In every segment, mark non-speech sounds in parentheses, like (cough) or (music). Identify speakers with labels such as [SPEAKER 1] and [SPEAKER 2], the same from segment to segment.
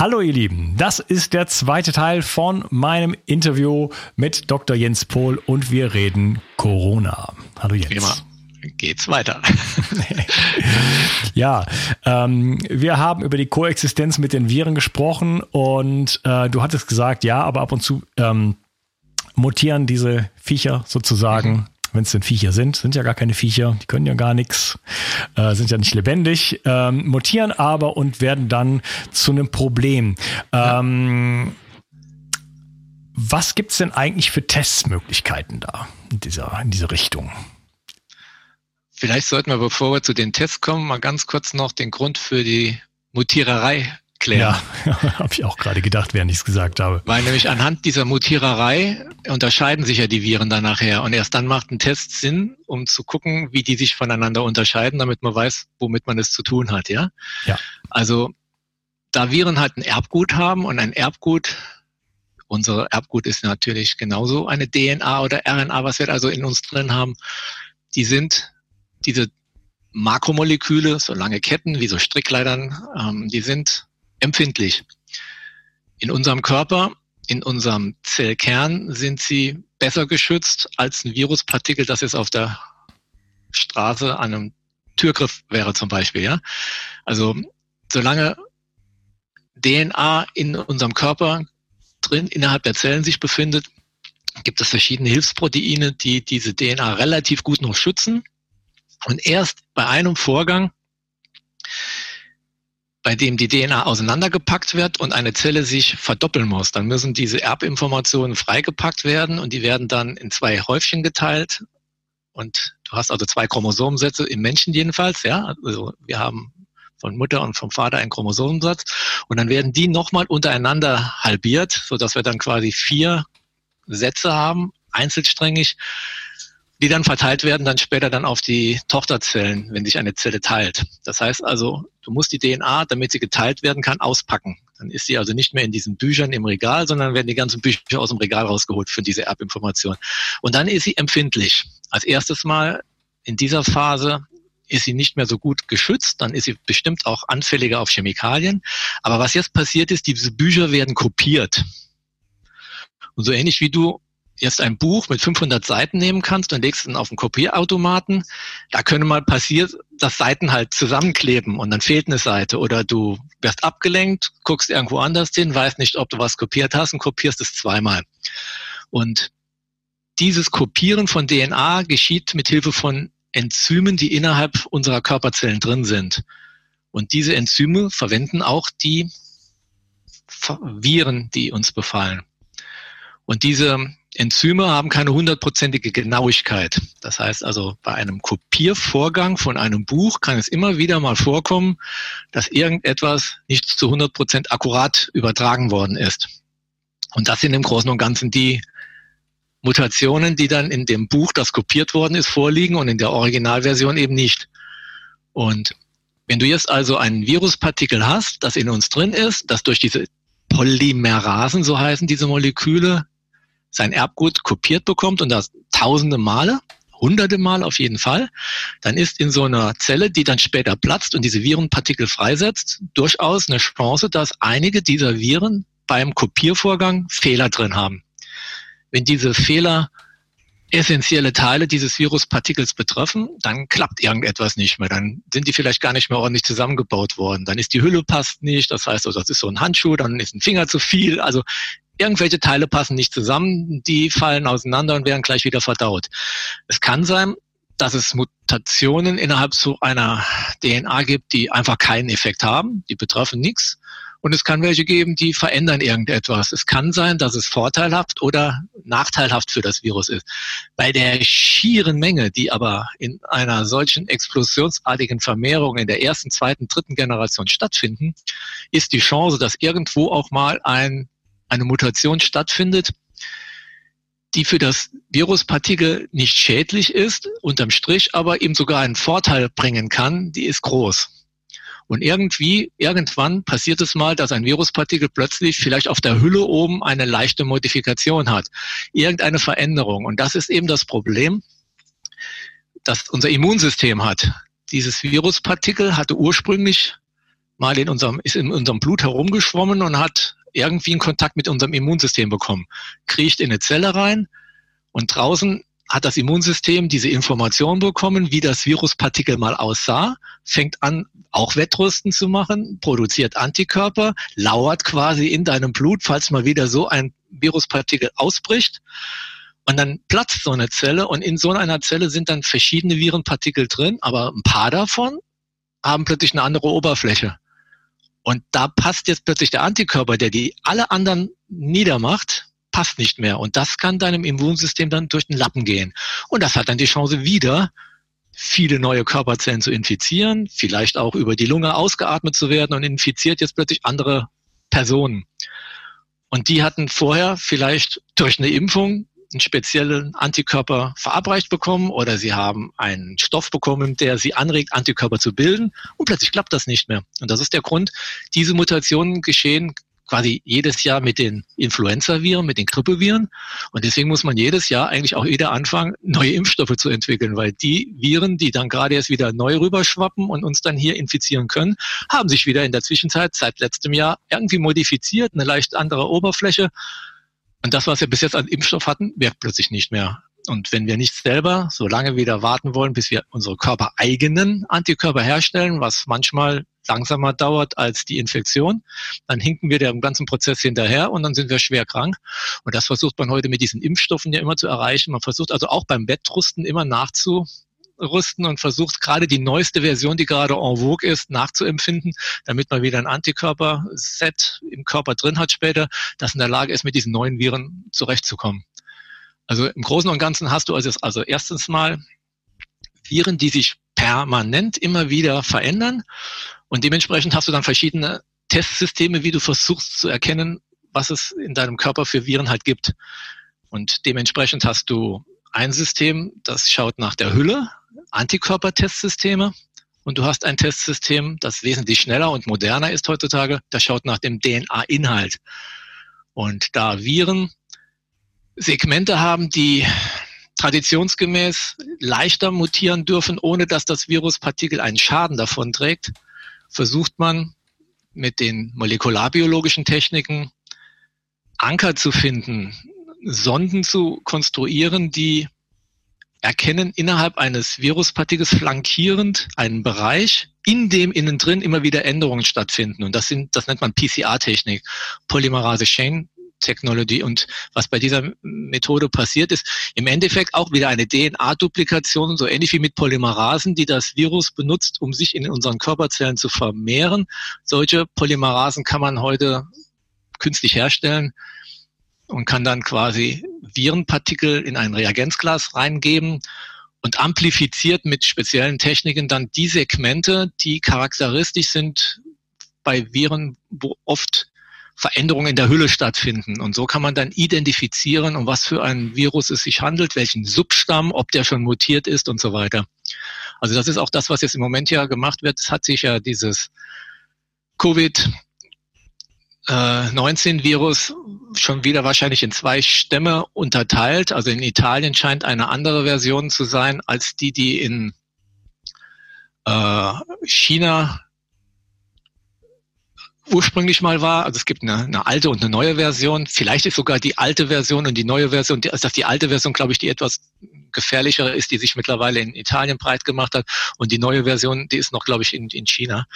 [SPEAKER 1] Hallo ihr Lieben, das ist der zweite Teil von meinem Interview mit Dr. Jens Pohl und wir reden Corona. Hallo Jens.
[SPEAKER 2] Immer geht's weiter. (laughs)
[SPEAKER 1] ja, ähm, wir haben über die Koexistenz mit den Viren gesprochen und äh, du hattest gesagt, ja, aber ab und zu ähm, mutieren diese Viecher sozusagen mhm wenn es denn Viecher sind, sind ja gar keine Viecher, die können ja gar nichts, äh, sind ja nicht lebendig, ähm, mutieren aber und werden dann zu einem Problem. Ähm, was gibt's denn eigentlich für Testmöglichkeiten da in dieser, in diese Richtung?
[SPEAKER 2] Vielleicht sollten wir, bevor wir zu den Tests kommen, mal ganz kurz noch den Grund für die Mutiererei klären.
[SPEAKER 1] Ja, (laughs) habe ich auch gerade gedacht, während ich es gesagt habe.
[SPEAKER 2] Weil nämlich anhand dieser Mutiererei unterscheiden sich ja die Viren dann nachher. Und erst dann macht ein Test Sinn, um zu gucken, wie die sich voneinander unterscheiden, damit man weiß, womit man es zu tun hat. Ja.
[SPEAKER 1] ja.
[SPEAKER 2] Also da Viren halt ein Erbgut haben und ein Erbgut, unser Erbgut ist natürlich genauso eine DNA oder RNA, was wir also in uns drin haben, die sind diese Makromoleküle, so lange Ketten wie so Strickleitern, ähm, die sind empfindlich. In unserem Körper, in unserem Zellkern sind sie besser geschützt als ein Viruspartikel, das jetzt auf der Straße an einem Türgriff wäre zum Beispiel. Ja? Also solange DNA in unserem Körper drin innerhalb der Zellen sich befindet, gibt es verschiedene Hilfsproteine, die diese DNA relativ gut noch schützen. Und erst bei einem Vorgang bei dem die DNA auseinandergepackt wird und eine Zelle sich verdoppeln muss. Dann müssen diese Erbinformationen freigepackt werden und die werden dann in zwei Häufchen geteilt. Und du hast also zwei Chromosomensätze im Menschen jedenfalls, ja. Also wir haben von Mutter und vom Vater einen Chromosomensatz und dann werden die nochmal untereinander halbiert, so dass wir dann quasi vier Sätze haben, einzelsträngig, die dann verteilt werden, dann später dann auf die Tochterzellen, wenn sich eine Zelle teilt. Das heißt also, du musst die DNA, damit sie geteilt werden kann, auspacken. Dann ist sie also nicht mehr in diesen Büchern im Regal, sondern werden die ganzen Bücher aus dem Regal rausgeholt für diese Erbinformation. Und dann ist sie empfindlich. Als erstes Mal in dieser Phase ist sie nicht mehr so gut geschützt, dann ist sie bestimmt auch anfälliger auf Chemikalien. Aber was jetzt passiert ist, diese Bücher werden kopiert. Und so ähnlich wie du jetzt ein Buch mit 500 Seiten nehmen kannst und legst es auf den Kopierautomaten, da könnte mal passieren, dass Seiten halt zusammenkleben und dann fehlt eine Seite oder du wirst abgelenkt, guckst irgendwo anders hin, weißt nicht, ob du was kopiert hast und kopierst es zweimal. Und dieses Kopieren von DNA geschieht mit Hilfe von Enzymen, die innerhalb unserer Körperzellen drin sind. Und diese Enzyme verwenden auch die Viren, die uns befallen. Und diese Enzyme haben keine hundertprozentige Genauigkeit. Das heißt also, bei einem Kopiervorgang von einem Buch kann es immer wieder mal vorkommen, dass irgendetwas nicht zu 100 Prozent akkurat übertragen worden ist. Und das sind im Großen und Ganzen die Mutationen, die dann in dem Buch, das kopiert worden ist, vorliegen und in der Originalversion eben nicht. Und wenn du jetzt also ein Viruspartikel hast, das in uns drin ist, das durch diese Polymerasen, so heißen diese Moleküle, sein Erbgut kopiert bekommt und das tausende Male, hunderte Mal auf jeden Fall, dann ist in so einer Zelle, die dann später platzt und diese Virenpartikel freisetzt, durchaus eine Chance, dass einige dieser Viren beim Kopiervorgang Fehler drin haben. Wenn diese Fehler essentielle Teile dieses Viruspartikels betreffen, dann klappt irgendetwas nicht mehr. Dann sind die vielleicht gar nicht mehr ordentlich zusammengebaut worden. Dann ist die Hülle passt nicht. Das heißt, also, das ist so ein Handschuh, dann ist ein Finger zu viel. Also irgendwelche Teile passen nicht zusammen, die fallen auseinander und werden gleich wieder verdaut. Es kann sein, dass es Mutationen innerhalb so einer DNA gibt, die einfach keinen Effekt haben, die betreffen nichts. Und es kann welche geben, die verändern irgendetwas. Es kann sein, dass es vorteilhaft oder nachteilhaft für das Virus ist. Bei der schieren Menge, die aber in einer solchen explosionsartigen Vermehrung in der ersten, zweiten, dritten Generation stattfinden, ist die Chance, dass irgendwo auch mal ein eine Mutation stattfindet, die für das Viruspartikel nicht schädlich ist, unterm Strich aber ihm sogar einen Vorteil bringen kann, die ist groß. Und irgendwie, irgendwann passiert es mal, dass ein Viruspartikel plötzlich vielleicht auf der Hülle oben eine leichte Modifikation hat. Irgendeine Veränderung. Und das ist eben das Problem, das unser Immunsystem hat. Dieses Viruspartikel hatte ursprünglich mal in unserem, ist in unserem Blut herumgeschwommen und hat irgendwie einen Kontakt mit unserem Immunsystem bekommen, kriecht in eine Zelle rein und draußen hat das Immunsystem diese Information bekommen, wie das Viruspartikel mal aussah, fängt an, auch Wettrüsten zu machen, produziert Antikörper, lauert quasi in deinem Blut, falls mal wieder so ein Viruspartikel ausbricht. Und dann platzt so eine Zelle und in so einer Zelle sind dann verschiedene Virenpartikel drin, aber ein paar davon haben plötzlich eine andere Oberfläche. Und da passt jetzt plötzlich der Antikörper, der die alle anderen niedermacht, passt nicht mehr. Und das kann deinem Immunsystem dann durch den Lappen gehen. Und das hat dann die Chance wieder, viele neue Körperzellen zu infizieren, vielleicht auch über die Lunge ausgeatmet zu werden und infiziert jetzt plötzlich andere Personen. Und die hatten vorher vielleicht durch eine Impfung einen speziellen Antikörper verabreicht bekommen oder sie haben einen Stoff bekommen, der sie anregt, Antikörper zu bilden und plötzlich klappt das nicht mehr. Und das ist der Grund, diese Mutationen geschehen quasi jedes Jahr mit den Influenza-Viren, mit den Grippeviren. Und deswegen muss man jedes Jahr eigentlich auch wieder anfangen, neue Impfstoffe zu entwickeln, weil die Viren, die dann gerade erst wieder neu rüberschwappen und uns dann hier infizieren können, haben sich wieder in der Zwischenzeit seit letztem Jahr irgendwie modifiziert, eine leicht andere Oberfläche. Und das, was wir bis jetzt an Impfstoff hatten, wirkt plötzlich nicht mehr. Und wenn wir nicht selber so lange wieder warten wollen, bis wir unsere körpereigenen Antikörper herstellen, was manchmal langsamer dauert als die Infektion, dann hinken wir dem ganzen Prozess hinterher und dann sind wir schwer krank. Und das versucht man heute mit diesen Impfstoffen ja immer zu erreichen. Man versucht also auch beim Bettrüsten immer nachzu, rüsten und versucht gerade die neueste Version, die gerade en vogue ist, nachzuempfinden, damit man wieder ein Antikörper-Set im Körper drin hat später, das in der Lage ist, mit diesen neuen Viren zurechtzukommen. Also im Großen und Ganzen hast du also, also erstens mal Viren, die sich permanent immer wieder verändern und dementsprechend hast du dann verschiedene Testsysteme, wie du versuchst zu erkennen, was es in deinem Körper für Viren halt gibt. Und dementsprechend hast du ein System, das schaut nach der Hülle, Antikörpertestsysteme und du hast ein Testsystem, das wesentlich schneller und moderner ist heutzutage, das schaut nach dem DNA-Inhalt. Und da Viren Segmente haben, die traditionsgemäß leichter mutieren dürfen, ohne dass das Viruspartikel einen Schaden davon trägt, versucht man mit den molekularbiologischen Techniken Anker zu finden, Sonden zu konstruieren, die erkennen innerhalb eines Viruspartikels flankierend einen Bereich, in dem innen drin immer wieder Änderungen stattfinden. Und das sind, das nennt man PCR-Technik, Polymerase Chain Technology. Und was bei dieser Methode passiert ist, im Endeffekt auch wieder eine DNA-Duplikation, so ähnlich wie mit Polymerasen, die das Virus benutzt, um sich in unseren Körperzellen zu vermehren. Solche Polymerasen kann man heute künstlich herstellen und kann dann quasi Virenpartikel in ein Reagenzglas reingeben und amplifiziert mit speziellen Techniken dann die Segmente, die charakteristisch sind bei Viren, wo oft Veränderungen in der Hülle stattfinden. Und so kann man dann identifizieren, um was für ein Virus es sich handelt, welchen Substamm, ob der schon mutiert ist und so weiter. Also das ist auch das, was jetzt im Moment ja gemacht wird. Es hat sich ja dieses Covid 19-Virus schon wieder wahrscheinlich in zwei Stämme unterteilt. Also in Italien scheint eine andere Version zu sein als die, die in äh, China ursprünglich mal war. Also es gibt eine, eine alte und eine neue Version. Vielleicht ist sogar die alte Version und die neue Version, also dass die alte Version, glaube ich, die etwas gefährlichere ist, die sich mittlerweile in Italien breit gemacht hat. Und die neue Version, die ist noch, glaube ich, in, in China.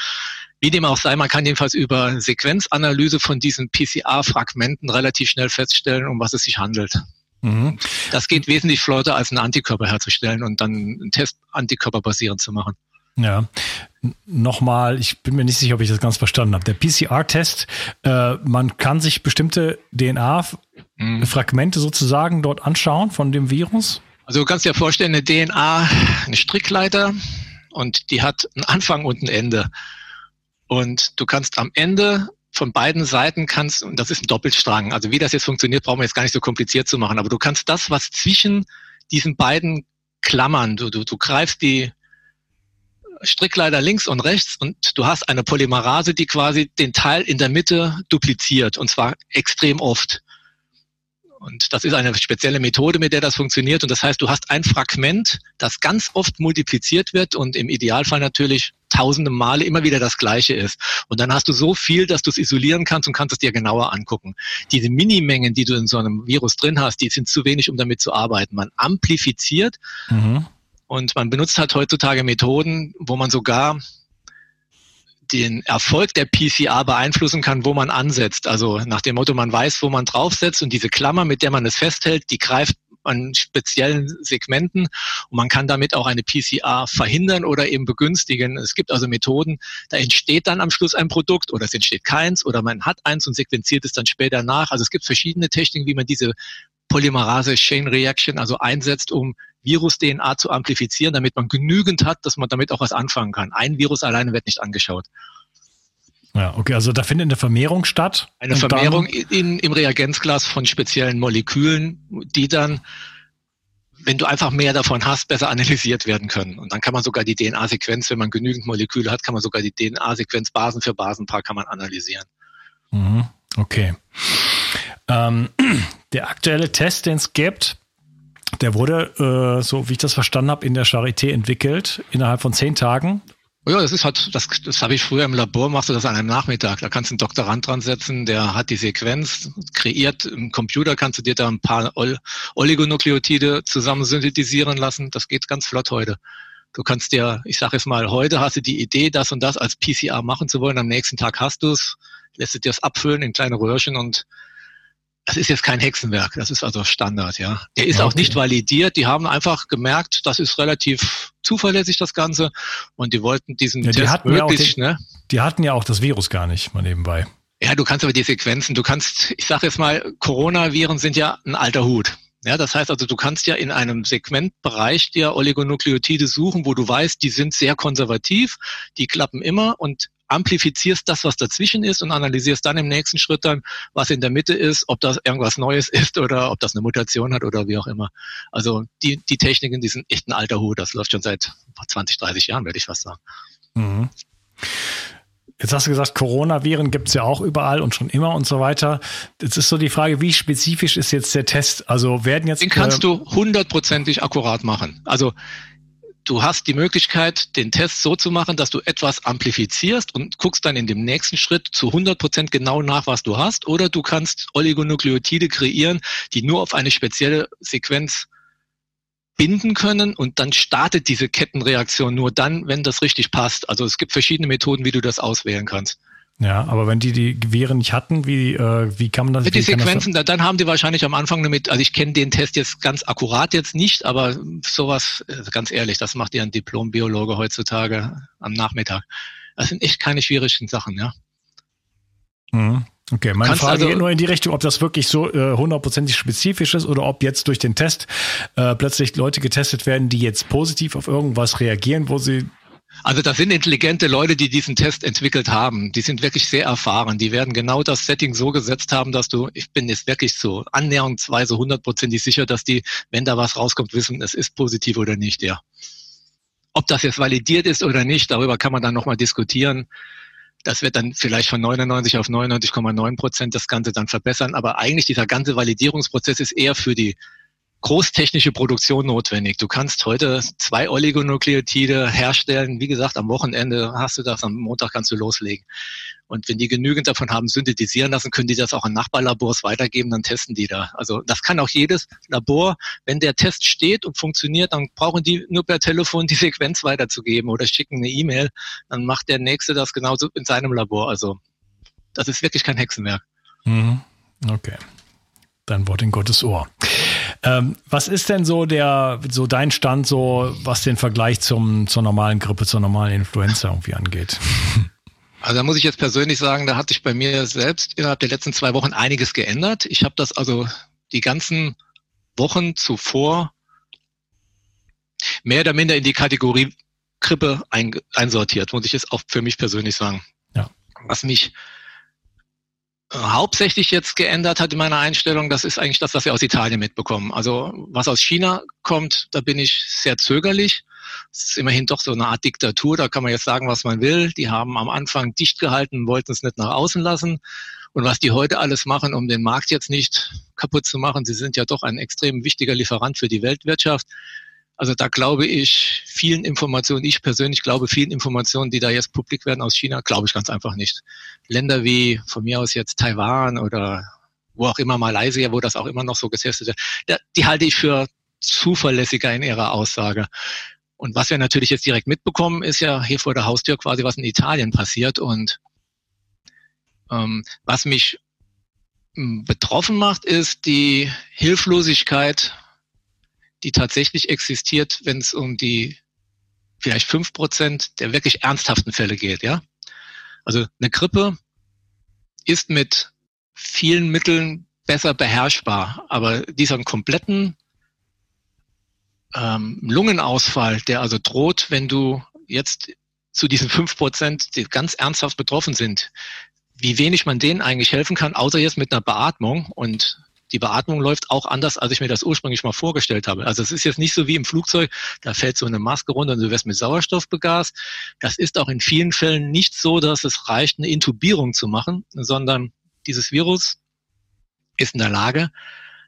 [SPEAKER 2] Wie dem auch sei, man kann jedenfalls über Sequenzanalyse von diesen PCR-Fragmenten relativ schnell feststellen, um was es sich handelt. Mhm. Das geht wesentlich flotter, als einen Antikörper herzustellen und dann einen Test antikörperbasierend zu machen.
[SPEAKER 1] Ja, nochmal, ich bin mir nicht sicher, ob ich das ganz verstanden habe. Der PCR-Test, äh, man kann sich bestimmte DNA-Fragmente mhm. sozusagen dort anschauen von dem Virus?
[SPEAKER 2] Also du kannst dir vorstellen, eine DNA, eine Strickleiter und die hat einen Anfang und ein Ende. Und du kannst am Ende von beiden Seiten kannst, und das ist ein Doppelstrang, also wie das jetzt funktioniert, brauchen wir jetzt gar nicht so kompliziert zu machen, aber du kannst das, was zwischen diesen beiden Klammern, du, du, du greifst die Strickleiter links und rechts und du hast eine Polymerase, die quasi den Teil in der Mitte dupliziert und zwar extrem oft. Und das ist eine spezielle Methode, mit der das funktioniert. Und das heißt, du hast ein Fragment, das ganz oft multipliziert wird und im Idealfall natürlich tausende Male immer wieder das gleiche ist. Und dann hast du so viel, dass du es isolieren kannst und kannst es dir genauer angucken. Diese Minimengen, die du in so einem Virus drin hast, die sind zu wenig, um damit zu arbeiten. Man amplifiziert mhm. und man benutzt halt heutzutage Methoden, wo man sogar den Erfolg der PCR beeinflussen kann, wo man ansetzt. Also nach dem Motto, man weiß, wo man draufsetzt und diese Klammer, mit der man es festhält, die greift an speziellen Segmenten und man kann damit auch eine PCR verhindern oder eben begünstigen. Es gibt also Methoden, da entsteht dann am Schluss ein Produkt oder es entsteht keins oder man hat eins und sequenziert es dann später nach. Also es gibt verschiedene Techniken, wie man diese Polymerase Chain Reaction also einsetzt, um Virus-DNA zu amplifizieren, damit man genügend hat, dass man damit auch was anfangen kann. Ein Virus alleine wird nicht angeschaut.
[SPEAKER 1] Ja, okay, also da findet eine Vermehrung statt.
[SPEAKER 2] Eine Vermehrung in, im Reagenzglas von speziellen Molekülen, die dann, wenn du einfach mehr davon hast, besser analysiert werden können. Und dann kann man sogar die DNA-Sequenz, wenn man genügend Moleküle hat, kann man sogar die DNA-Sequenz Basen für Basenpaar kann man analysieren.
[SPEAKER 1] Mhm, okay. Ähm, (clears throat) der aktuelle Test, den es gibt, der wurde, äh, so wie ich das verstanden habe, in der Charité entwickelt, innerhalb von zehn Tagen.
[SPEAKER 2] Ja, das ist halt, das, das habe ich früher im Labor, machst du das an einem Nachmittag. Da kannst du einen Doktorand dran setzen, der hat die Sequenz kreiert. Im Computer kannst du dir da ein paar Oligonukleotide zusammen synthetisieren lassen. Das geht ganz flott heute. Du kannst dir, ich sage es mal, heute hast du die Idee, das und das als PCR machen zu wollen. Am nächsten Tag hast du es, lässt du dir das abfüllen in kleine Röhrchen und das ist jetzt kein Hexenwerk, das ist also Standard, ja. Der ist okay. auch nicht validiert. Die haben einfach gemerkt, das ist relativ zuverlässig, das Ganze. Und die wollten diesen
[SPEAKER 1] ja, die Test möglichst, ja den, ne? Die hatten ja auch das Virus gar nicht mal nebenbei.
[SPEAKER 2] Ja, du kannst aber die Sequenzen, du kannst, ich sage jetzt mal, Coronaviren sind ja ein alter Hut. Ja, das heißt also, du kannst ja in einem Segmentbereich dir Oligonukleotide suchen, wo du weißt, die sind sehr konservativ, die klappen immer und amplifizierst das, was dazwischen ist und analysierst dann im nächsten Schritt dann, was in der Mitte ist, ob das irgendwas Neues (laughs) ist oder ob das eine Mutation hat oder wie auch immer. Also die, die Techniken, die sind echt ein alter Hut. Das läuft schon seit 20, 30 Jahren, würde ich fast sagen. Mhm.
[SPEAKER 1] Jetzt hast du gesagt, Coronaviren gibt es ja auch überall und schon immer und so weiter. Jetzt ist so die Frage, wie spezifisch ist jetzt der Test? Also werden jetzt.
[SPEAKER 2] Den kannst äh, du hundertprozentig akkurat machen. Also du hast die Möglichkeit, den Test so zu machen, dass du etwas amplifizierst und guckst dann in dem nächsten Schritt zu 100 Prozent genau nach, was du hast. Oder du kannst Oligonukleotide kreieren, die nur auf eine spezielle Sequenz binden können und dann startet diese Kettenreaktion nur dann, wenn das richtig passt. Also es gibt verschiedene Methoden, wie du das auswählen kannst.
[SPEAKER 1] Ja, aber wenn die die Viren nicht hatten, wie, äh, wie kann man das?
[SPEAKER 2] Mit die Sequenzen, das dann haben die wahrscheinlich am Anfang damit, also ich kenne den Test jetzt ganz akkurat jetzt nicht, aber sowas, also ganz ehrlich, das macht ja ein Diplom-Biologe heutzutage am Nachmittag. Das sind echt keine schwierigen Sachen, ja.
[SPEAKER 1] Mhm. Okay, meine Kannst Frage also, geht nur in die Richtung, ob das wirklich so äh, hundertprozentig äh, spezifisch ist oder ob jetzt durch den Test äh, plötzlich Leute getestet werden, die jetzt positiv auf irgendwas reagieren, wo sie
[SPEAKER 2] Also das sind intelligente Leute, die diesen Test entwickelt haben. Die sind wirklich sehr erfahren. Die werden genau das Setting so gesetzt haben, dass du, ich bin jetzt wirklich so annäherungsweise hundertprozentig sicher, dass die, wenn da was rauskommt, wissen, es ist positiv oder nicht, ja. Ob das jetzt validiert ist oder nicht, darüber kann man dann nochmal diskutieren. Das wird dann vielleicht von 99 auf 99,9 Prozent das Ganze dann verbessern. Aber eigentlich dieser ganze Validierungsprozess ist eher für die großtechnische Produktion notwendig. Du kannst heute zwei Oligonukleotide herstellen. Wie gesagt, am Wochenende hast du das, am Montag kannst du loslegen. Und wenn die genügend davon haben synthetisieren lassen, können die das auch an Nachbarlabors weitergeben, dann testen die da. Also das kann auch jedes Labor. Wenn der Test steht und funktioniert, dann brauchen die nur per Telefon die Sequenz weiterzugeben oder schicken eine E-Mail. Dann macht der Nächste das genauso in seinem Labor. Also das ist wirklich kein Hexenwerk.
[SPEAKER 1] Mhm. Okay. Dein Wort in Gottes Ohr. Ähm, was ist denn so der, so dein Stand, so was den Vergleich zum, zur normalen Grippe, zur normalen Influenza irgendwie angeht?
[SPEAKER 2] Also da muss ich jetzt persönlich sagen, da hat sich bei mir selbst innerhalb der letzten zwei Wochen einiges geändert. Ich habe das also die ganzen Wochen zuvor mehr oder minder in die Kategorie Grippe ein, einsortiert, muss ich jetzt auch für mich persönlich sagen. Ja. Was mich hauptsächlich jetzt geändert hat in meiner Einstellung, das ist eigentlich das, was wir aus Italien mitbekommen. Also was aus China kommt, da bin ich sehr zögerlich. Es ist immerhin doch so eine Art Diktatur, da kann man jetzt sagen, was man will. Die haben am Anfang dicht gehalten, wollten es nicht nach außen lassen. Und was die heute alles machen, um den Markt jetzt nicht kaputt zu machen, sie sind ja doch ein extrem wichtiger Lieferant für die Weltwirtschaft. Also da glaube ich vielen Informationen, ich persönlich glaube vielen Informationen, die da jetzt publik werden aus China, glaube ich ganz einfach nicht. Länder wie von mir aus jetzt Taiwan oder wo auch immer Malaysia, wo das auch immer noch so getestet wird, die halte ich für zuverlässiger in ihrer Aussage. Und was wir natürlich jetzt direkt mitbekommen, ist ja hier vor der Haustür quasi, was in Italien passiert. Und ähm, was mich betroffen macht, ist die Hilflosigkeit die tatsächlich existiert, wenn es um die vielleicht fünf Prozent der wirklich ernsthaften Fälle geht, ja. Also eine Grippe ist mit vielen Mitteln besser beherrschbar, aber dieser kompletten ähm, Lungenausfall, der also droht, wenn du jetzt zu diesen fünf Prozent, die ganz ernsthaft betroffen sind, wie wenig man denen eigentlich helfen kann, außer jetzt mit einer Beatmung und die Beatmung läuft auch anders, als ich mir das ursprünglich mal vorgestellt habe. Also es ist jetzt nicht so wie im Flugzeug, da fällt so eine Maske runter und du wirst mit Sauerstoff begast. Das ist auch in vielen Fällen nicht so, dass es reicht, eine Intubierung zu machen, sondern dieses Virus ist in der Lage,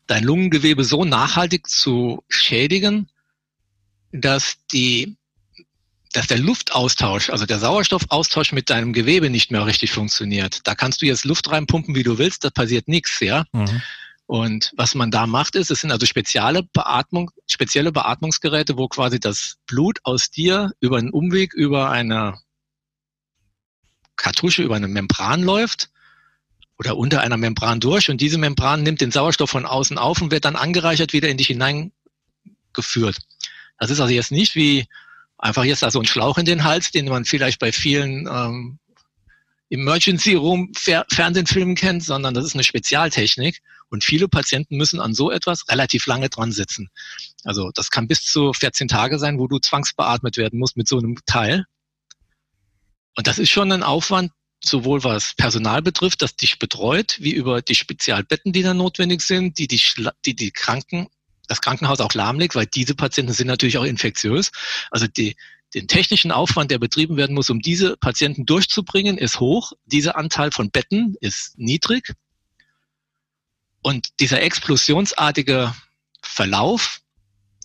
[SPEAKER 2] dein Lungengewebe so nachhaltig zu schädigen, dass die dass der Luftaustausch, also der Sauerstoffaustausch mit deinem Gewebe nicht mehr richtig funktioniert. Da kannst du jetzt Luft reinpumpen, wie du willst, da passiert nichts, ja. Mhm. Und was man da macht, ist, es sind also spezielle Beatmung, spezielle Beatmungsgeräte, wo quasi das Blut aus dir über einen Umweg, über eine Kartusche, über eine Membran läuft oder unter einer Membran durch und diese Membran nimmt den Sauerstoff von außen auf und wird dann angereichert wieder in dich hineingeführt. Das ist also jetzt nicht wie einfach jetzt da so ein Schlauch in den Hals, den man vielleicht bei vielen ähm, Emergency Room Fernsehfilmen kennt, sondern das ist eine Spezialtechnik und viele Patienten müssen an so etwas relativ lange dran sitzen. Also das kann bis zu 14 Tage sein, wo du zwangsbeatmet werden musst mit so einem Teil. Und das ist schon ein Aufwand, sowohl was Personal betrifft, das dich betreut, wie über die Spezialbetten, die dann notwendig sind, die die, die, die Kranken, das Krankenhaus auch lahmlegt, weil diese Patienten sind natürlich auch infektiös. Also die, den technischen Aufwand, der betrieben werden muss, um diese Patienten durchzubringen, ist hoch. Dieser Anteil von Betten ist niedrig. Und dieser explosionsartige Verlauf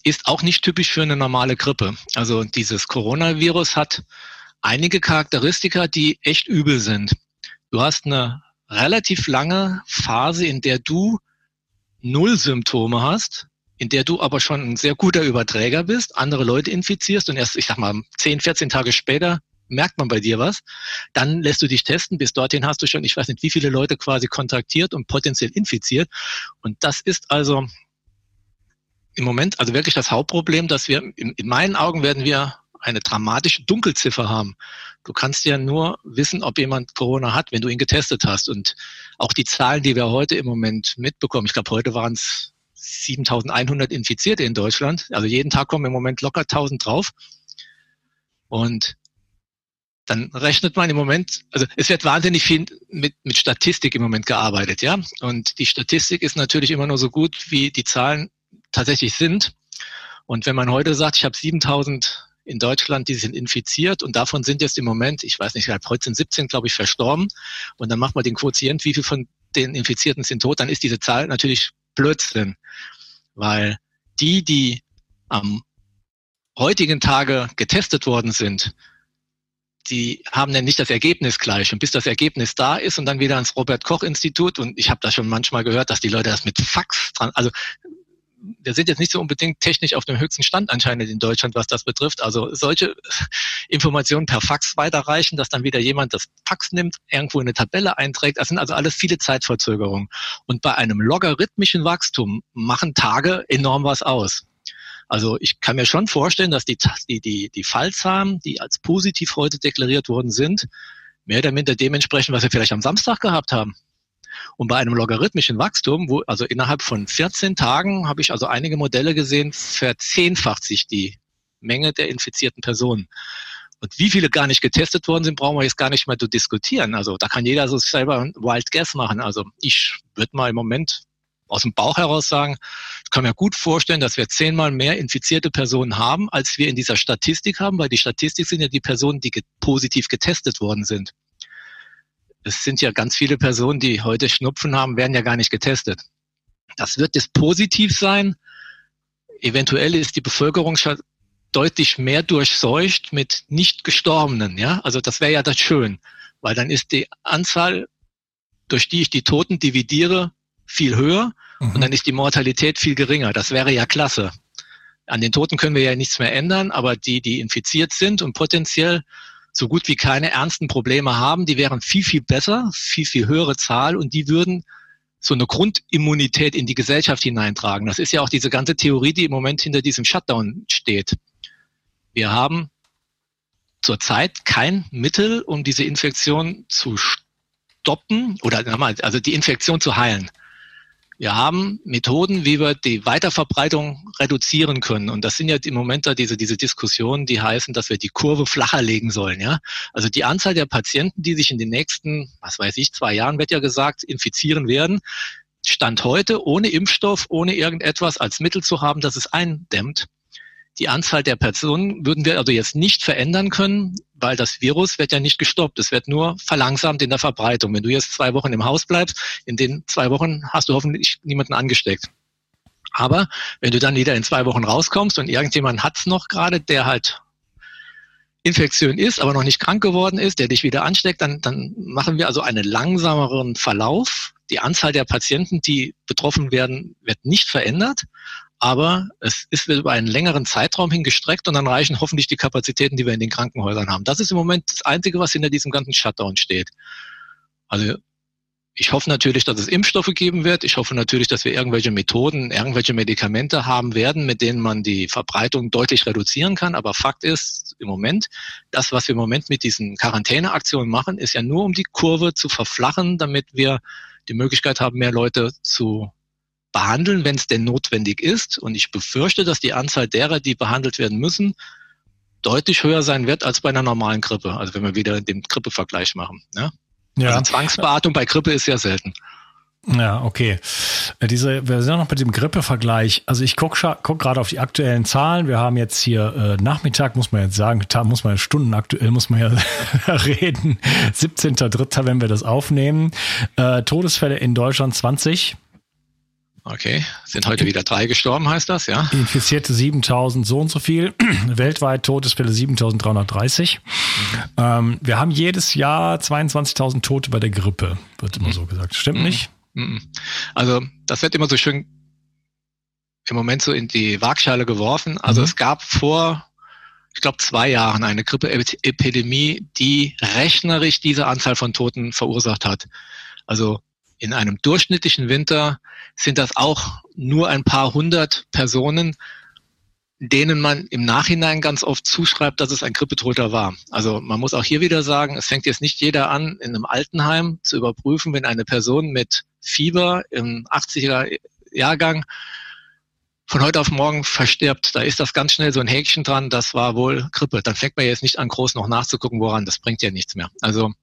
[SPEAKER 2] ist auch nicht typisch für eine normale Grippe. Also dieses Coronavirus hat einige Charakteristika, die echt übel sind. Du hast eine relativ lange Phase, in der du null Symptome hast, in der du aber schon ein sehr guter Überträger bist, andere Leute infizierst und erst, ich sag mal, 10, 14 Tage später merkt man bei dir was. Dann lässt du dich testen. Bis dorthin hast du schon, ich weiß nicht, wie viele Leute quasi kontaktiert und potenziell infiziert. Und das ist also im Moment also wirklich das Hauptproblem, dass wir, in, in meinen Augen werden wir eine dramatische Dunkelziffer haben. Du kannst ja nur wissen, ob jemand Corona hat, wenn du ihn getestet hast. Und auch die Zahlen, die wir heute im Moment mitbekommen, ich glaube, heute waren es 7100 Infizierte in Deutschland. Also jeden Tag kommen im Moment locker 1000 drauf. Und dann rechnet man im Moment, also es wird wahnsinnig viel mit, mit Statistik im Moment gearbeitet, ja. Und die Statistik ist natürlich immer nur so gut, wie die Zahlen tatsächlich sind. Und wenn man heute sagt, ich habe 7000 in Deutschland, die sind infiziert und davon sind jetzt im Moment, ich weiß nicht, heute sind 17, glaube ich, verstorben. Und dann macht man den Quotient, wie viel von den Infizierten sind tot, dann ist diese Zahl natürlich Blödsinn. Weil die, die am heutigen Tage getestet worden sind, die haben dann nicht das Ergebnis gleich. Und bis das Ergebnis da ist und dann wieder ans Robert-Koch-Institut, und ich habe da schon manchmal gehört, dass die Leute das mit Fax dran, also wir sind jetzt nicht so unbedingt technisch auf dem höchsten Stand anscheinend in Deutschland, was das betrifft. Also solche Informationen per Fax weiterreichen, dass dann wieder jemand das Fax nimmt, irgendwo in eine Tabelle einträgt. Das sind also alles viele Zeitverzögerungen. Und bei einem logarithmischen Wachstum machen Tage enorm was aus. Also ich kann mir schon vorstellen, dass die, die, die, die Fallzahlen, die als positiv heute deklariert worden sind, mehr oder minder dementsprechend, was wir vielleicht am Samstag gehabt haben. Und bei einem logarithmischen Wachstum, wo, also innerhalb von 14 Tagen habe ich also einige Modelle gesehen, verzehnfacht sich die Menge der infizierten Personen. Und wie viele gar nicht getestet worden sind, brauchen wir jetzt gar nicht mehr zu diskutieren. Also da kann jeder so selber ein Wild Guess machen. Also ich würde mal im Moment aus dem Bauch heraus sagen, ich kann mir gut vorstellen, dass wir zehnmal mehr infizierte Personen haben, als wir in dieser Statistik haben, weil die Statistik sind ja die Personen, die get positiv getestet worden sind. Es sind ja ganz viele Personen, die heute Schnupfen haben, werden ja gar nicht getestet. Das wird es positiv sein. Eventuell ist die Bevölkerung schon deutlich mehr durchseucht mit nicht Gestorbenen. Ja, also das wäre ja das schön, weil dann ist die Anzahl, durch die ich die Toten dividiere, viel höher mhm. und dann ist die Mortalität viel geringer. Das wäre ja klasse. An den Toten können wir ja nichts mehr ändern, aber die, die infiziert sind und potenziell so gut wie keine ernsten Probleme haben, die wären viel, viel besser, viel, viel höhere Zahl und die würden so eine Grundimmunität in die Gesellschaft hineintragen. Das ist ja auch diese ganze Theorie, die im Moment hinter diesem Shutdown steht. Wir haben zurzeit kein Mittel, um diese Infektion zu stoppen oder also die Infektion zu heilen. Wir haben Methoden, wie wir die Weiterverbreitung reduzieren können. Und das sind ja im Moment da diese, diese Diskussionen, die heißen, dass wir die Kurve flacher legen sollen. Ja? Also die Anzahl der Patienten, die sich in den nächsten, was weiß ich, zwei Jahren, wird ja gesagt, infizieren werden, Stand heute ohne Impfstoff, ohne irgendetwas als Mittel zu haben, dass es eindämmt, die Anzahl der Personen würden wir also jetzt nicht verändern können, weil das Virus wird ja nicht gestoppt. Es wird nur verlangsamt in der Verbreitung. Wenn du jetzt zwei Wochen im Haus bleibst, in den zwei Wochen hast du hoffentlich niemanden angesteckt. Aber wenn du dann wieder in zwei Wochen rauskommst und irgendjemand hat's noch gerade, der halt Infektion ist, aber noch nicht krank geworden ist, der dich wieder ansteckt, dann, dann machen wir also einen langsameren Verlauf. Die Anzahl der Patienten, die betroffen werden, wird nicht verändert, aber es ist über einen längeren Zeitraum hingestreckt und dann reichen hoffentlich die Kapazitäten, die wir in den Krankenhäusern haben. Das ist im Moment das Einzige, was hinter diesem ganzen Shutdown steht. Also ich hoffe natürlich, dass es Impfstoffe geben wird. Ich hoffe natürlich, dass wir irgendwelche Methoden, irgendwelche Medikamente haben werden, mit denen man die Verbreitung deutlich reduzieren kann. Aber Fakt ist im Moment, das, was wir im Moment mit diesen Quarantäneaktionen machen, ist ja nur, um die Kurve zu verflachen, damit wir die Möglichkeit haben, mehr Leute zu behandeln, wenn es denn notwendig ist. Und ich befürchte, dass die Anzahl derer, die behandelt werden müssen, deutlich höher sein wird als bei einer normalen Grippe. Also wenn wir wieder den Grippevergleich machen. Ne? Ja. Also Zwangsbeatmung bei Grippe ist ja selten.
[SPEAKER 1] Ja, okay. Äh, diese, wir sind noch mit dem Grippevergleich. Also ich gucke guck gerade auf die aktuellen Zahlen. Wir haben jetzt hier äh, Nachmittag, muss man jetzt sagen, muss man Stunden aktuell, muss man ja (laughs) reden. 17.3., wenn wir das aufnehmen. Äh, Todesfälle in Deutschland 20.
[SPEAKER 2] Okay, sind heute wieder drei gestorben, heißt das, ja?
[SPEAKER 1] Infizierte 7000 so und so viel, (clears throat) weltweit Todesfälle 7330. Mhm. Ähm, wir haben jedes Jahr 22.000 Tote bei der Grippe, wird immer mhm. so gesagt. Stimmt mhm. nicht?
[SPEAKER 2] Mhm. Also das wird immer so schön im Moment so in die Waagschale geworfen. Also mhm. es gab vor, ich glaube, zwei Jahren eine Grippeepidemie, die rechnerisch diese Anzahl von Toten verursacht hat. Also in einem durchschnittlichen Winter sind das auch nur ein paar hundert Personen, denen man im Nachhinein ganz oft zuschreibt, dass es ein Grippetoter war. Also man muss auch hier wieder sagen, es fängt jetzt nicht jeder an, in einem Altenheim zu überprüfen, wenn eine Person mit Fieber im 80er Jahrgang von heute auf morgen verstirbt. Da ist das ganz schnell so ein Häkchen dran, das war wohl Grippe. Dann fängt man jetzt nicht an, groß noch nachzugucken, woran, das bringt ja nichts mehr. Also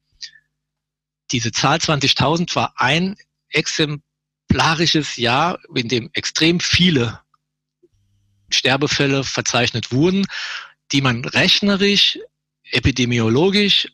[SPEAKER 2] diese Zahl 20.000 war ein exemplarisches Jahr, in dem extrem viele Sterbefälle verzeichnet wurden, die man rechnerisch, epidemiologisch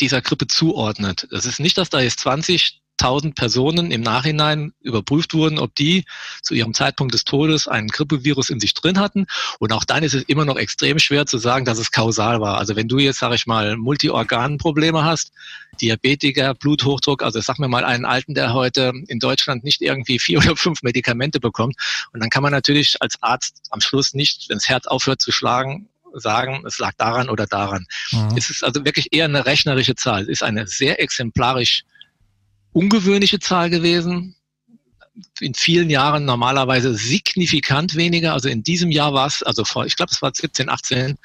[SPEAKER 2] dieser Grippe zuordnet. Das ist nicht, dass da jetzt 20 1000 Personen im Nachhinein überprüft wurden, ob die zu ihrem Zeitpunkt des Todes einen Grippevirus in sich drin hatten. Und auch dann ist es immer noch extrem schwer zu sagen, dass es kausal war. Also wenn du jetzt, sage ich mal, Multiorganprobleme hast, Diabetiker, Bluthochdruck, also sag mir mal einen Alten, der heute in Deutschland nicht irgendwie vier (laughs) oder fünf Medikamente bekommt. Und dann kann man natürlich als Arzt am Schluss nicht, wenn das Herz aufhört zu schlagen, sagen, es lag daran oder daran. Mhm. Es ist also wirklich eher eine rechnerische Zahl. Es ist eine sehr exemplarisch ungewöhnliche Zahl gewesen. In vielen Jahren normalerweise signifikant weniger. Also in diesem Jahr war es, also vor, ich glaube, es war 17, 18,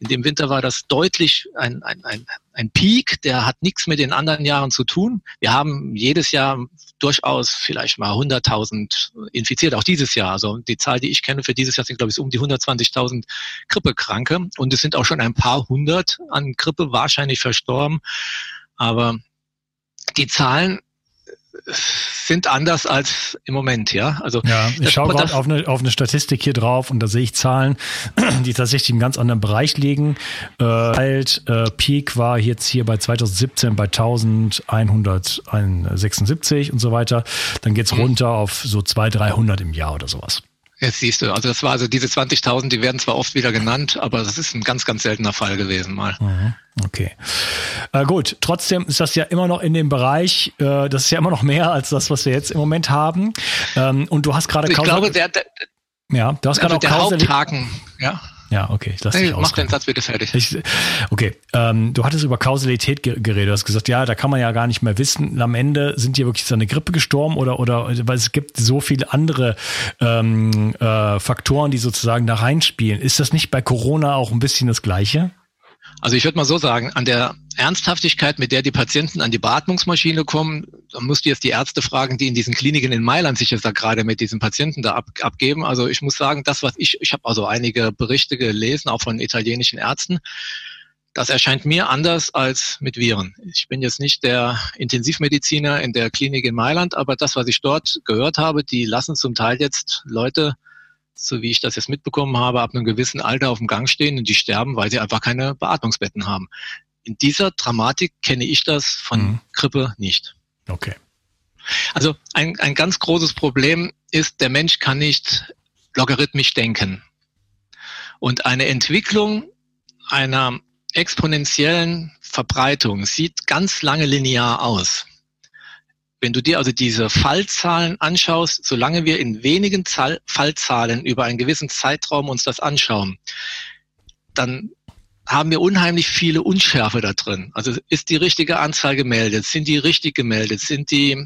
[SPEAKER 2] in dem Winter war das deutlich ein, ein, ein, ein Peak, der hat nichts mit den anderen Jahren zu tun. Wir haben jedes Jahr durchaus vielleicht mal 100.000 infiziert, auch dieses Jahr. Also die Zahl, die ich kenne für dieses Jahr sind, glaube ich, um die 120.000 Grippekranke. Und es sind auch schon ein paar hundert an Grippe wahrscheinlich verstorben. Aber die Zahlen sind anders als im Moment, ja.
[SPEAKER 1] Also ja, ich schaue gerade auf eine, auf eine Statistik hier drauf und da sehe ich Zahlen, (clears throat) die tatsächlich im ganz anderen Bereich liegen. Äh, halt, äh, Peak war jetzt hier bei 2017 bei 1176 und so weiter. Dann geht's mhm. runter auf so 200, 300 im Jahr oder sowas.
[SPEAKER 2] Jetzt siehst du, also das war also diese 20.000, die werden zwar oft wieder genannt, aber das ist ein ganz, ganz seltener Fall gewesen mal. Mhm.
[SPEAKER 1] Okay. Äh, gut, trotzdem ist das ja immer noch in dem Bereich, äh, das ist ja immer noch mehr als das, was wir jetzt im Moment haben. Ähm, und du hast gerade...
[SPEAKER 2] Ich glaube, der, der,
[SPEAKER 1] ja, du hast gerade
[SPEAKER 2] also auch der Haupthaken, ja.
[SPEAKER 1] Ja, okay.
[SPEAKER 2] Ich lasse hey, mach den Satz bitte fertig.
[SPEAKER 1] Ich, okay, ähm, du hattest über Kausalität geredet. Du hast gesagt, ja, da kann man ja gar nicht mehr wissen. Am Ende sind die wirklich so eine Grippe gestorben oder oder weil es gibt so viele andere ähm, äh, Faktoren, die sozusagen da reinspielen. Ist das nicht bei Corona auch ein bisschen das Gleiche?
[SPEAKER 2] Also ich würde mal so sagen, an der Ernsthaftigkeit, mit der die Patienten an die Beatmungsmaschine kommen, da musst du jetzt die Ärzte fragen, die in diesen Kliniken in Mailand sich jetzt da gerade mit diesen Patienten da ab, abgeben. Also ich muss sagen, das, was ich, ich habe also einige Berichte gelesen, auch von italienischen Ärzten, das erscheint mir anders als mit Viren. Ich bin jetzt nicht der Intensivmediziner in der Klinik in Mailand, aber das, was ich dort gehört habe, die lassen zum Teil jetzt Leute so wie ich das jetzt mitbekommen habe, ab einem gewissen Alter auf dem Gang stehen und die sterben, weil sie einfach keine Beatmungsbetten haben. In dieser Dramatik kenne ich das von mhm. Grippe nicht.
[SPEAKER 1] Okay.
[SPEAKER 2] Also ein, ein ganz großes Problem ist, der Mensch kann nicht logarithmisch denken. Und eine Entwicklung einer exponentiellen Verbreitung sieht ganz lange linear aus. Wenn du dir also diese Fallzahlen anschaust, solange wir in wenigen Zahl Fallzahlen über einen gewissen Zeitraum uns das anschauen, dann haben wir unheimlich viele Unschärfe da drin. Also ist die richtige Anzahl gemeldet? Sind die richtig gemeldet? Sind die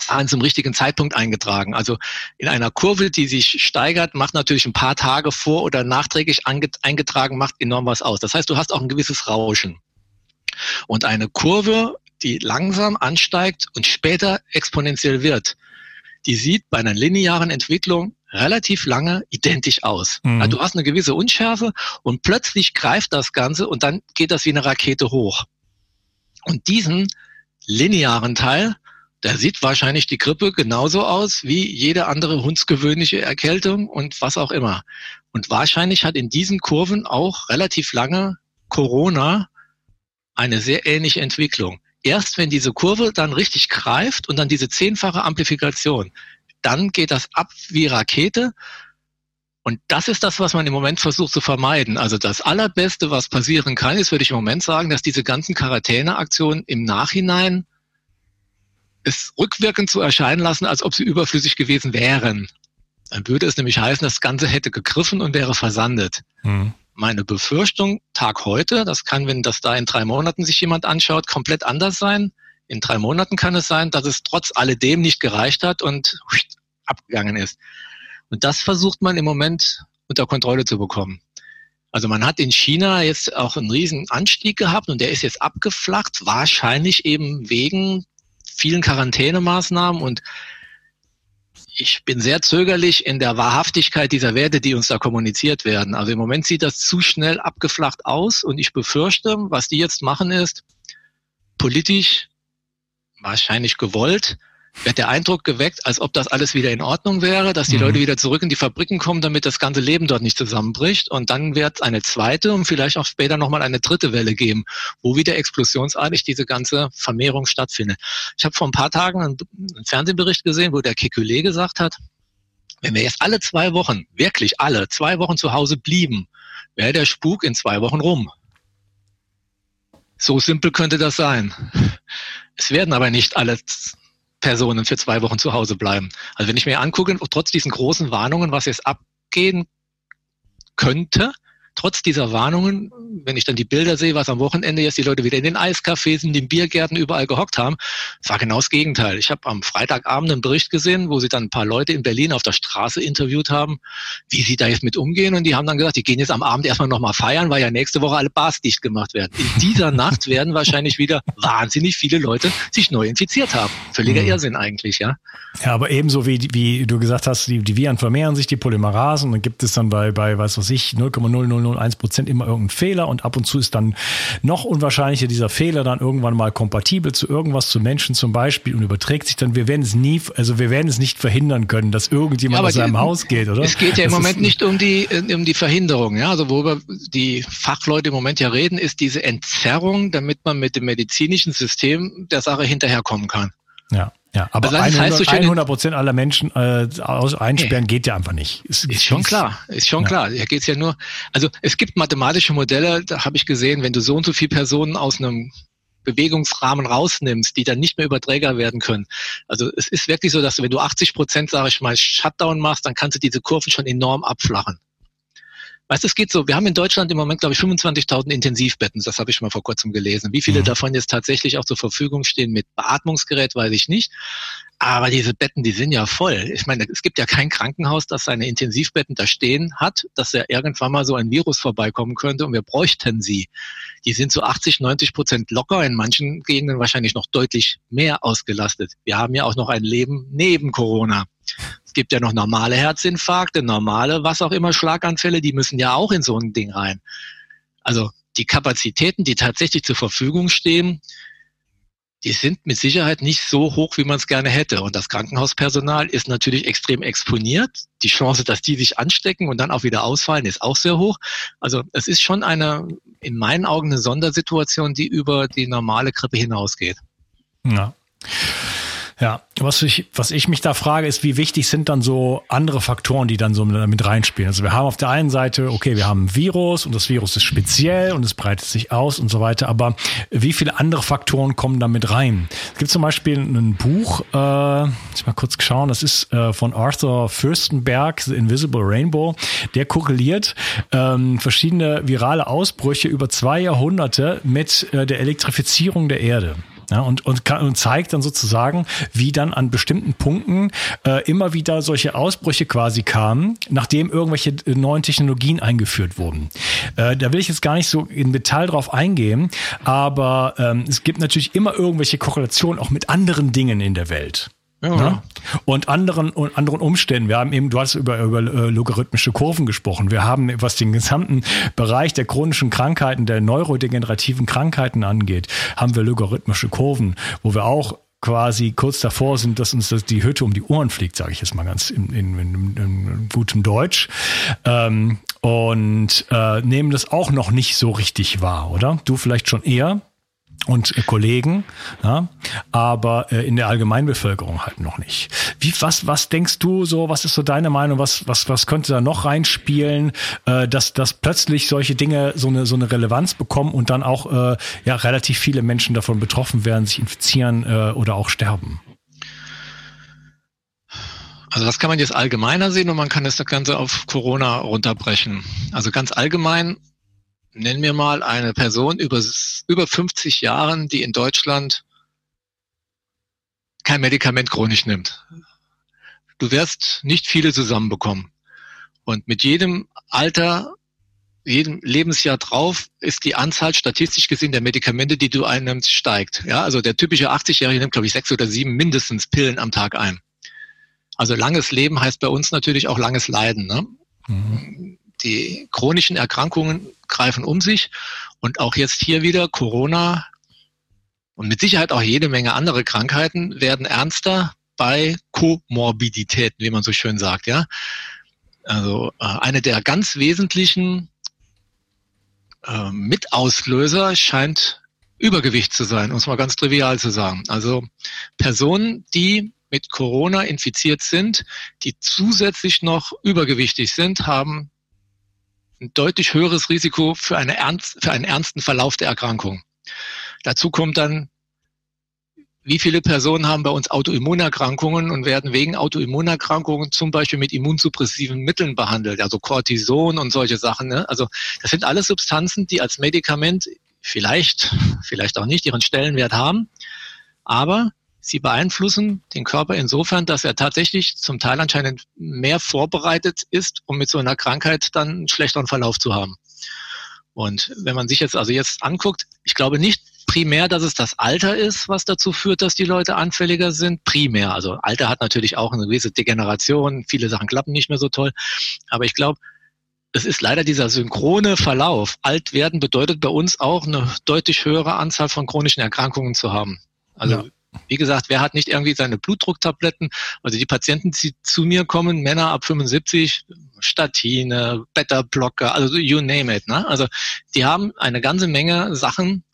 [SPEAKER 2] Zahlen zum richtigen Zeitpunkt eingetragen? Also in einer Kurve, die sich steigert, macht natürlich ein paar Tage vor oder nachträglich eingetragen, macht enorm was aus. Das heißt, du hast auch ein gewisses Rauschen. Und eine Kurve die langsam ansteigt und später exponentiell wird, die sieht bei einer linearen Entwicklung relativ lange identisch aus. Mhm. Also du hast eine gewisse Unschärfe und plötzlich greift das Ganze und dann geht das wie eine Rakete hoch. Und diesen linearen Teil, der sieht wahrscheinlich die Grippe genauso aus wie jede andere hundsgewöhnliche Erkältung und was auch immer. Und wahrscheinlich hat in diesen Kurven auch relativ lange Corona eine sehr ähnliche Entwicklung erst wenn diese Kurve dann richtig greift und dann diese zehnfache Amplifikation, dann geht das ab wie Rakete. Und das ist das, was man im Moment versucht zu vermeiden. Also das Allerbeste, was passieren kann, ist, würde ich im Moment sagen, dass diese ganzen Quarantäneaktionen im Nachhinein es rückwirkend zu erscheinen lassen, als ob sie überflüssig gewesen wären. Dann würde es nämlich heißen, das Ganze hätte gegriffen und wäre versandet. Mhm meine Befürchtung, Tag heute, das kann, wenn das da in drei Monaten sich jemand anschaut, komplett anders sein. In drei Monaten kann es sein, dass es trotz alledem nicht gereicht hat und (laughs) abgegangen ist. Und das versucht man im Moment unter Kontrolle zu bekommen. Also man hat in China jetzt auch einen riesen Anstieg gehabt und der ist jetzt abgeflacht, wahrscheinlich eben wegen vielen Quarantänemaßnahmen und ich bin sehr zögerlich in der Wahrhaftigkeit dieser Werte, die uns da kommuniziert werden. Also im Moment sieht das zu schnell abgeflacht aus und ich befürchte, was die jetzt machen ist, politisch wahrscheinlich gewollt, wird der Eindruck geweckt, als ob das alles wieder in Ordnung wäre, dass die mhm. Leute wieder zurück in die Fabriken kommen, damit das ganze Leben dort nicht zusammenbricht. Und dann wird eine zweite und vielleicht auch später nochmal eine dritte Welle geben, wo wieder explosionsartig diese ganze Vermehrung stattfindet. Ich habe vor ein paar Tagen einen, einen Fernsehbericht gesehen, wo der Kekulé gesagt hat, wenn wir jetzt alle zwei Wochen, wirklich alle, zwei Wochen zu Hause blieben, wäre der Spuk in zwei Wochen rum. So simpel könnte das sein. Es werden aber nicht alle Personen für zwei Wochen zu Hause bleiben. Also wenn ich mir angucke, trotz diesen großen Warnungen, was jetzt abgehen könnte, trotz dieser Warnungen, wenn ich dann die Bilder sehe, was am Wochenende jetzt die Leute wieder in den Eiscafés, in den Biergärten überall gehockt haben, war genau das Gegenteil. Ich habe am Freitagabend einen Bericht gesehen, wo sie dann ein paar Leute in Berlin auf der Straße interviewt haben, wie sie da jetzt mit umgehen. Und die haben dann gesagt, die gehen jetzt am Abend erstmal nochmal feiern, weil ja nächste Woche alle Bars dicht gemacht werden. In dieser Nacht werden wahrscheinlich wieder wahnsinnig viele Leute sich neu infiziert haben. Völliger mhm. Irrsinn eigentlich, ja.
[SPEAKER 1] Ja, aber ebenso wie, wie du gesagt hast, die, die Viren vermehren sich, die Polymerasen, und dann gibt es dann bei, bei was weiß ich, 0,000 0,01 Prozent immer irgendein Fehler und ab und zu ist dann noch unwahrscheinlicher dieser Fehler dann irgendwann mal kompatibel zu irgendwas, zu Menschen zum Beispiel und überträgt sich dann. Wir werden es nie, also wir werden es nicht verhindern können, dass irgendjemand ja, aus seinem Haus geht, oder?
[SPEAKER 2] Es geht ja das im Moment nicht um die, um die Verhinderung, ja. Also worüber die Fachleute im Moment ja reden, ist diese Entzerrung, damit man mit dem medizinischen System der Sache hinterherkommen kann.
[SPEAKER 1] Ja. Ja, aber also 100 Prozent aller Menschen äh, aus, einsperren nee. geht ja einfach nicht.
[SPEAKER 2] Ist, ist schon klar, ist schon ja. klar. Hier geht's ja nur, also es gibt mathematische Modelle, da habe ich gesehen, wenn du so und so viele Personen aus einem Bewegungsrahmen rausnimmst, die dann nicht mehr Überträger werden können. Also es ist wirklich so, dass du, wenn du 80 Prozent, sage ich mal, Shutdown machst, dann kannst du diese Kurven schon enorm abflachen. Weißt du, es geht so, wir haben in Deutschland im Moment, glaube ich, 25.000 Intensivbetten, das habe ich mal vor kurzem gelesen. Wie viele mhm. davon jetzt tatsächlich auch zur Verfügung stehen mit Beatmungsgerät, weiß ich nicht. Aber diese Betten, die sind ja voll. Ich meine, es gibt ja kein Krankenhaus, das seine Intensivbetten da stehen hat, dass ja irgendwann mal so ein Virus vorbeikommen könnte und wir bräuchten sie. Die sind zu 80, 90 Prozent locker, in manchen Gegenden wahrscheinlich noch deutlich mehr ausgelastet. Wir haben ja auch noch ein Leben neben Corona. Gibt ja noch normale Herzinfarkte, normale, was auch immer, Schlaganfälle, die müssen ja auch in so ein Ding rein. Also die Kapazitäten, die tatsächlich zur Verfügung stehen, die sind mit Sicherheit nicht so hoch, wie man es gerne hätte. Und das Krankenhauspersonal ist natürlich extrem exponiert. Die Chance, dass die sich anstecken und dann auch wieder ausfallen, ist auch sehr hoch. Also es ist schon eine, in meinen Augen, eine Sondersituation, die über die normale Grippe hinausgeht.
[SPEAKER 1] Ja. Ja, was ich, was ich mich da frage, ist, wie wichtig sind dann so andere Faktoren, die dann so mit reinspielen? Also wir haben auf der einen Seite, okay, wir haben ein Virus und das Virus ist speziell und es breitet sich aus und so weiter, aber wie viele andere Faktoren kommen da mit rein? Es gibt zum Beispiel ein Buch, äh, ich mal kurz schauen, das ist äh, von Arthur Fürstenberg, The Invisible Rainbow, der korreliert ähm, verschiedene virale Ausbrüche über zwei Jahrhunderte mit äh, der Elektrifizierung der Erde. Ja, und, und, kann, und zeigt dann sozusagen, wie dann an bestimmten Punkten äh, immer wieder solche Ausbrüche quasi kamen, nachdem irgendwelche äh, neuen Technologien eingeführt wurden. Äh, da will ich jetzt gar nicht so in Detail drauf eingehen, aber ähm, es gibt natürlich immer irgendwelche Korrelationen auch mit anderen Dingen in der Welt. Ja. Ne? Und anderen und anderen Umständen. Wir haben eben, du hast über, über äh, logarithmische Kurven gesprochen. Wir haben, was den gesamten Bereich der chronischen Krankheiten, der neurodegenerativen Krankheiten angeht, haben wir logarithmische Kurven, wo wir auch quasi kurz davor sind, dass uns das die Hütte um die Ohren fliegt, sage ich jetzt mal ganz in, in, in, in gutem Deutsch. Ähm, und äh, nehmen das auch noch nicht so richtig wahr, oder? Du vielleicht schon eher und äh, Kollegen, ja, aber äh, in der Allgemeinbevölkerung halt noch nicht. Wie, was, was denkst du so, was ist so deine Meinung, was, was, was könnte da noch reinspielen, äh, dass, dass plötzlich solche Dinge so eine, so eine Relevanz bekommen und dann auch ja, relativ viele Menschen davon betroffen werden, sich infizieren oder auch sterben?
[SPEAKER 2] Also das kann man jetzt allgemeiner sehen und man kann das Ganze auf Corona runterbrechen. Also ganz allgemein nenn mir mal eine Person über, über 50 Jahren, die in Deutschland kein Medikament chronisch nimmt. Du wirst nicht viele zusammenbekommen. Und mit jedem Alter, jedem Lebensjahr drauf ist die Anzahl statistisch gesehen der Medikamente, die du einnimmst, steigt. Ja, also der typische 80-Jährige nimmt, glaube ich, sechs oder sieben mindestens Pillen am Tag ein. Also langes Leben heißt bei uns natürlich auch langes Leiden. Ne? Mhm. Die chronischen Erkrankungen greifen um sich und auch jetzt hier wieder Corona und mit Sicherheit auch jede Menge andere Krankheiten werden ernster bei Komorbiditäten, wie man so schön sagt, ja. Also äh, eine der ganz wesentlichen äh, Mitauslöser scheint Übergewicht zu sein, um es mal ganz trivial zu sagen. Also Personen, die mit Corona infiziert sind, die zusätzlich noch übergewichtig sind, haben ein deutlich höheres Risiko für, eine ernst, für einen ernsten Verlauf der Erkrankung. Dazu kommt dann, wie viele Personen haben bei uns Autoimmunerkrankungen und werden wegen Autoimmunerkrankungen zum Beispiel mit immunsuppressiven Mitteln behandelt, also Cortison und solche Sachen. Ne? Also das sind alles Substanzen, die als Medikament vielleicht, vielleicht auch nicht ihren Stellenwert haben, aber sie beeinflussen den Körper insofern, dass er tatsächlich zum Teil anscheinend mehr vorbereitet ist, um mit so einer Krankheit dann einen schlechteren Verlauf zu haben. Und wenn man sich jetzt also jetzt anguckt, ich glaube nicht primär, dass es das Alter ist, was dazu führt, dass die Leute anfälliger sind. Primär. Also Alter hat natürlich auch eine gewisse Degeneration. Viele Sachen klappen nicht mehr so toll. Aber ich glaube, es ist leider dieser synchrone Verlauf. Alt werden bedeutet bei uns auch eine deutlich höhere Anzahl von chronischen Erkrankungen zu haben. Also ja. Wie gesagt, wer hat nicht irgendwie seine Blutdrucktabletten? Also die Patienten, die zu mir kommen, Männer ab 75, Statine, Beta-Blocker, also you name it. Ne? Also die haben eine ganze Menge Sachen,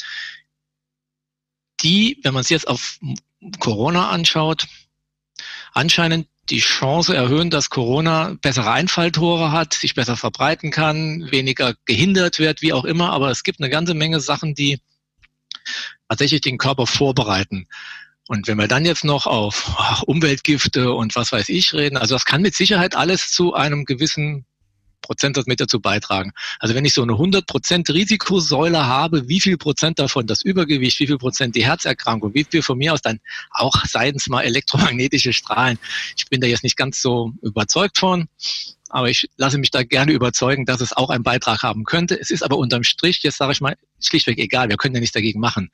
[SPEAKER 2] die, wenn man es jetzt auf Corona anschaut, anscheinend die Chance erhöhen, dass Corona bessere Einfalltore hat, sich besser verbreiten kann, weniger gehindert wird, wie auch immer. Aber es gibt eine ganze Menge Sachen, die tatsächlich den Körper vorbereiten. Und wenn wir dann jetzt noch auf Umweltgifte und was weiß ich reden, also das kann mit Sicherheit alles zu einem gewissen Prozentsatz mit dazu beitragen. Also wenn ich so eine 100% Risikosäule habe, wie viel Prozent davon das Übergewicht, wie viel Prozent die Herzerkrankung, wie viel von mir aus dann auch seitens mal elektromagnetische Strahlen. Ich bin da jetzt nicht ganz so überzeugt von, aber ich lasse mich da gerne überzeugen, dass es auch einen Beitrag haben könnte. Es ist aber unterm Strich, jetzt sage ich mal, schlichtweg egal, wir können ja nichts dagegen machen.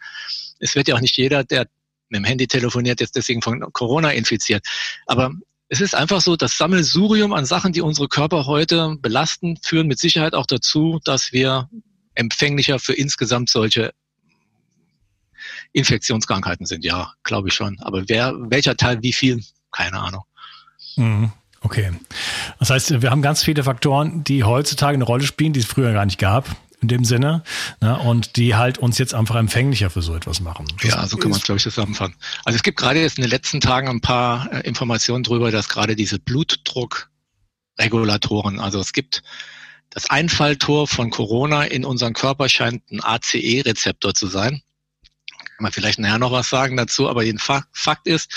[SPEAKER 2] Es wird ja auch nicht jeder, der mit dem Handy telefoniert, jetzt deswegen von Corona infiziert. Aber es ist einfach so, das Sammelsurium an Sachen, die unsere Körper heute belasten, führen mit Sicherheit auch dazu, dass wir empfänglicher für insgesamt solche Infektionskrankheiten sind. Ja, glaube ich schon. Aber wer, welcher Teil, wie viel, keine Ahnung.
[SPEAKER 1] Mhm. Okay. Das heißt, wir haben ganz viele Faktoren, die heutzutage eine Rolle spielen, die es früher gar nicht gab in dem Sinne. Ne, und die halt uns jetzt einfach empfänglicher für so etwas machen.
[SPEAKER 2] Das ja, so kann man es, glaube ich, zusammenfassen. Also es gibt gerade jetzt in den letzten Tagen ein paar äh, Informationen darüber, dass gerade diese Blutdruckregulatoren, also es gibt das Einfalltor von Corona in unseren Körper scheint ein ACE-Rezeptor zu sein. Kann man vielleicht nachher noch was sagen dazu, aber den Fakt ist,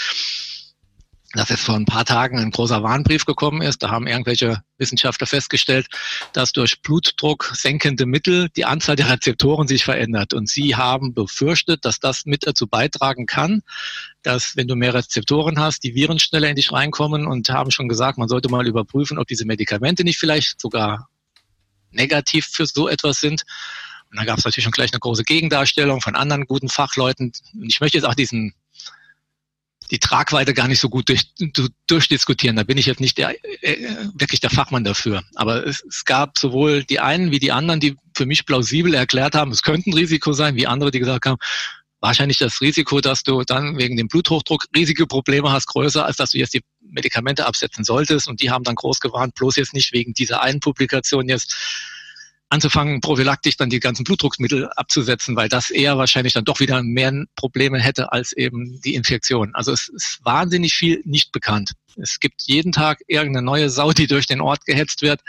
[SPEAKER 2] dass jetzt vor ein paar Tagen ein großer Warnbrief gekommen ist. Da haben irgendwelche Wissenschaftler festgestellt, dass durch Blutdruck senkende Mittel die Anzahl der Rezeptoren sich verändert. Und sie haben befürchtet, dass das mit dazu beitragen kann, dass wenn du mehr Rezeptoren hast, die Viren schneller in dich reinkommen und haben schon gesagt, man sollte mal überprüfen, ob diese Medikamente nicht vielleicht sogar negativ für so etwas sind. Und da gab es natürlich schon gleich eine große Gegendarstellung von anderen guten Fachleuten. Und ich möchte jetzt auch diesen die Tragweite gar nicht so gut durch, durchdiskutieren. Da bin ich jetzt nicht der, äh, wirklich der Fachmann dafür. Aber es, es gab sowohl die einen wie die anderen, die für mich plausibel erklärt haben, es könnte ein Risiko sein, wie andere, die gesagt haben, wahrscheinlich das Risiko, dass du dann wegen dem Bluthochdruck riesige Probleme hast, größer, als dass du jetzt die Medikamente absetzen solltest. Und die haben dann groß gewarnt, bloß jetzt nicht wegen dieser einen Publikation jetzt anzufangen, prophylaktisch dann die ganzen Blutdrucksmittel abzusetzen, weil das eher wahrscheinlich dann doch wieder mehr Probleme hätte als eben die Infektion. Also es ist wahnsinnig viel nicht bekannt. Es gibt jeden Tag irgendeine neue Sau, die durch den Ort gehetzt wird.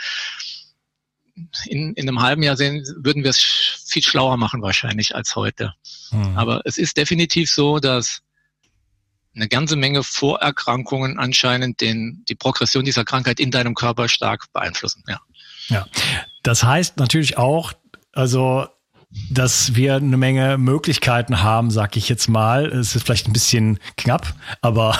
[SPEAKER 2] In, in einem halben Jahr sehen, würden wir es viel schlauer machen wahrscheinlich als heute. Hm. Aber es ist definitiv so, dass eine ganze Menge Vorerkrankungen anscheinend den, die Progression dieser Krankheit in deinem Körper stark beeinflussen. Ja.
[SPEAKER 1] Ja, das heißt natürlich auch, also dass wir eine Menge Möglichkeiten haben, sag ich jetzt mal. Es ist vielleicht ein bisschen knapp, aber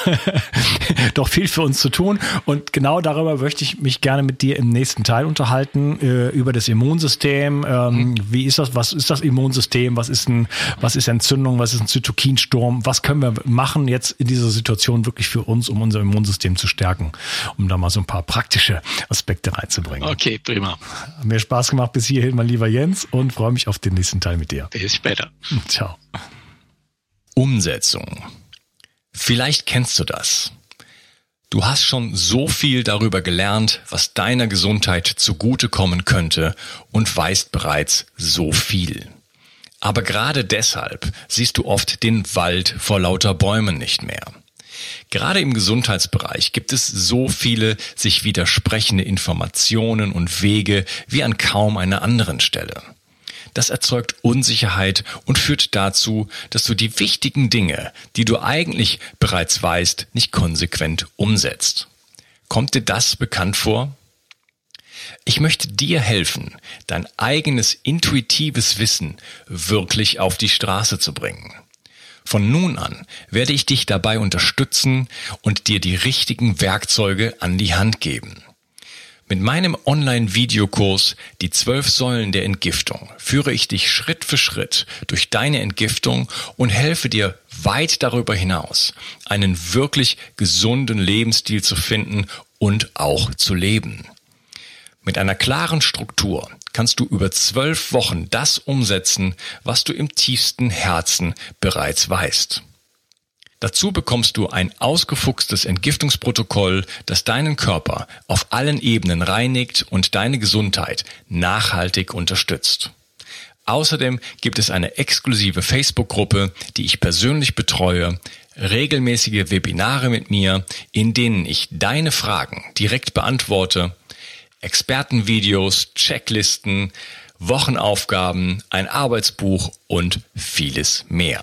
[SPEAKER 1] (laughs) doch viel für uns zu tun. Und genau darüber möchte ich mich gerne mit dir im nächsten Teil unterhalten, äh, über das Immunsystem. Ähm, mhm. Wie ist das, was ist das Immunsystem? Was ist ein, was ist Entzündung? Was ist ein Zytokinsturm? Was können wir machen jetzt in dieser Situation wirklich für uns, um unser Immunsystem zu stärken? Um da mal so ein paar praktische Aspekte reinzubringen.
[SPEAKER 2] Okay, prima.
[SPEAKER 1] Hat mir Spaß gemacht bis hierhin, mein lieber Jens, und freue mich auf den nächsten Teil mit dir.
[SPEAKER 2] Bis später. (laughs)
[SPEAKER 1] Ciao.
[SPEAKER 3] Umsetzung. Vielleicht kennst du das. Du hast schon so viel darüber gelernt, was deiner Gesundheit zugutekommen könnte und weißt bereits so viel. Aber gerade deshalb siehst du oft den Wald vor lauter Bäumen nicht mehr. Gerade im Gesundheitsbereich gibt es so viele sich widersprechende Informationen und Wege wie an kaum einer anderen Stelle. Das erzeugt Unsicherheit und führt dazu, dass du die wichtigen Dinge, die du eigentlich bereits weißt, nicht konsequent umsetzt. Kommt dir das bekannt vor? Ich möchte dir helfen, dein eigenes intuitives Wissen wirklich auf die Straße zu bringen. Von nun an werde ich dich dabei unterstützen und dir die richtigen Werkzeuge an die Hand geben. Mit meinem Online-Videokurs Die zwölf Säulen der Entgiftung führe ich dich Schritt für Schritt durch deine Entgiftung und helfe dir weit darüber hinaus, einen wirklich gesunden Lebensstil zu finden und auch zu leben. Mit einer klaren Struktur kannst du über zwölf Wochen das umsetzen, was du im tiefsten Herzen bereits weißt. Dazu bekommst du ein ausgefuchstes Entgiftungsprotokoll, das deinen Körper auf allen Ebenen reinigt und deine Gesundheit nachhaltig unterstützt. Außerdem gibt es eine exklusive Facebook-Gruppe, die ich persönlich betreue, regelmäßige Webinare mit mir, in denen ich deine Fragen direkt beantworte, Expertenvideos, Checklisten, Wochenaufgaben, ein Arbeitsbuch und vieles mehr.